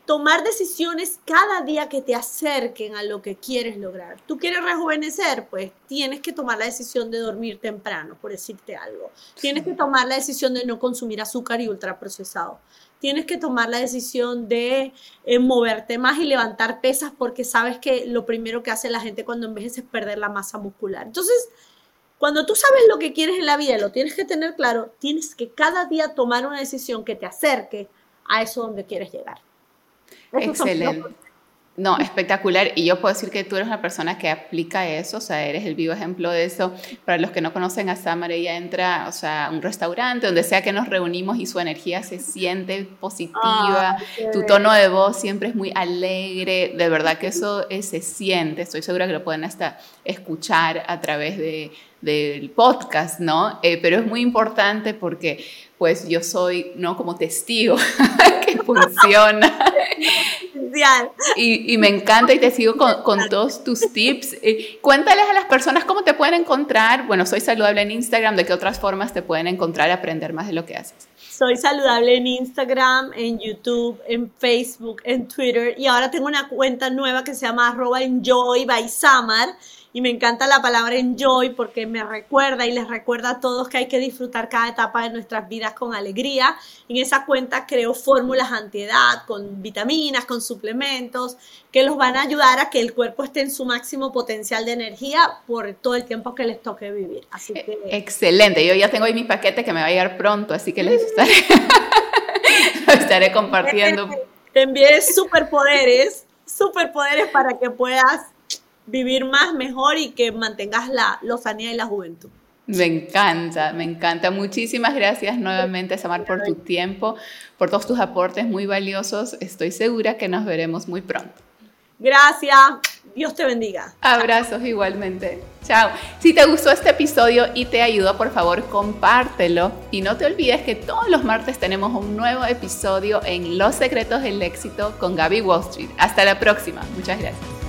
tomar decisiones cada día que te acerquen a lo que quieres lograr. Tú quieres rejuvenecer, pues tienes que tomar la decisión de dormir temprano, por decirte algo. Tienes que tomar la decisión de no consumir azúcar y ultraprocesado. Tienes que tomar la decisión de eh, moverte más y levantar pesas porque sabes que lo primero que hace la gente cuando envejece es perder la masa muscular. Entonces, cuando tú sabes lo que quieres en la vida y lo tienes que tener claro, tienes que cada día tomar una decisión que te acerque a eso donde quieres llegar. Excelente. No, espectacular. Y yo puedo decir que tú eres una persona que aplica eso, o sea, eres el vivo ejemplo de eso. Para los que no conocen a Samar, ella entra, o sea, a un restaurante, donde sea que nos reunimos y su energía se siente positiva. tu tono de voz siempre es muy alegre. De verdad que eso se siente. Estoy segura que lo pueden hasta escuchar a través de, del podcast, ¿no? Eh, pero es muy importante porque pues yo soy, ¿no? Como testigo que funciona. y, y, me encanta y te sigo con, con todos tus tips. Eh, cuéntales a las personas cómo te pueden encontrar. Bueno, soy saludable en Instagram, ¿de qué otras formas te pueden encontrar y aprender más de lo que haces? Soy saludable en Instagram, en YouTube, en Facebook, en Twitter y ahora tengo una cuenta nueva que se llama arroba enjoy by Samar y me encanta la palabra enjoy porque me recuerda y les recuerda a todos que hay que disfrutar cada etapa de nuestras vidas con alegría. En esa cuenta creo fórmulas antiedad con vitaminas, con suplementos que los van a ayudar a que el cuerpo esté en su máximo potencial de energía por todo el tiempo que les toque vivir. Así que... Excelente, yo ya tengo ahí mi paquete que me va a llegar pronto, así que les estaré, estaré compartiendo. Te envié superpoderes, superpoderes para que puedas vivir más, mejor y que mantengas la lozanía y la juventud. Me encanta, me encanta. Muchísimas gracias nuevamente, Samar, por tu tiempo, por todos tus aportes muy valiosos. Estoy segura que nos veremos muy pronto. Gracias. Dios te bendiga. Abrazos igualmente. Chao. Si te gustó este episodio y te ayudó, por favor, compártelo. Y no te olvides que todos los martes tenemos un nuevo episodio en Los Secretos del Éxito con Gaby Wall Street. Hasta la próxima. Muchas gracias.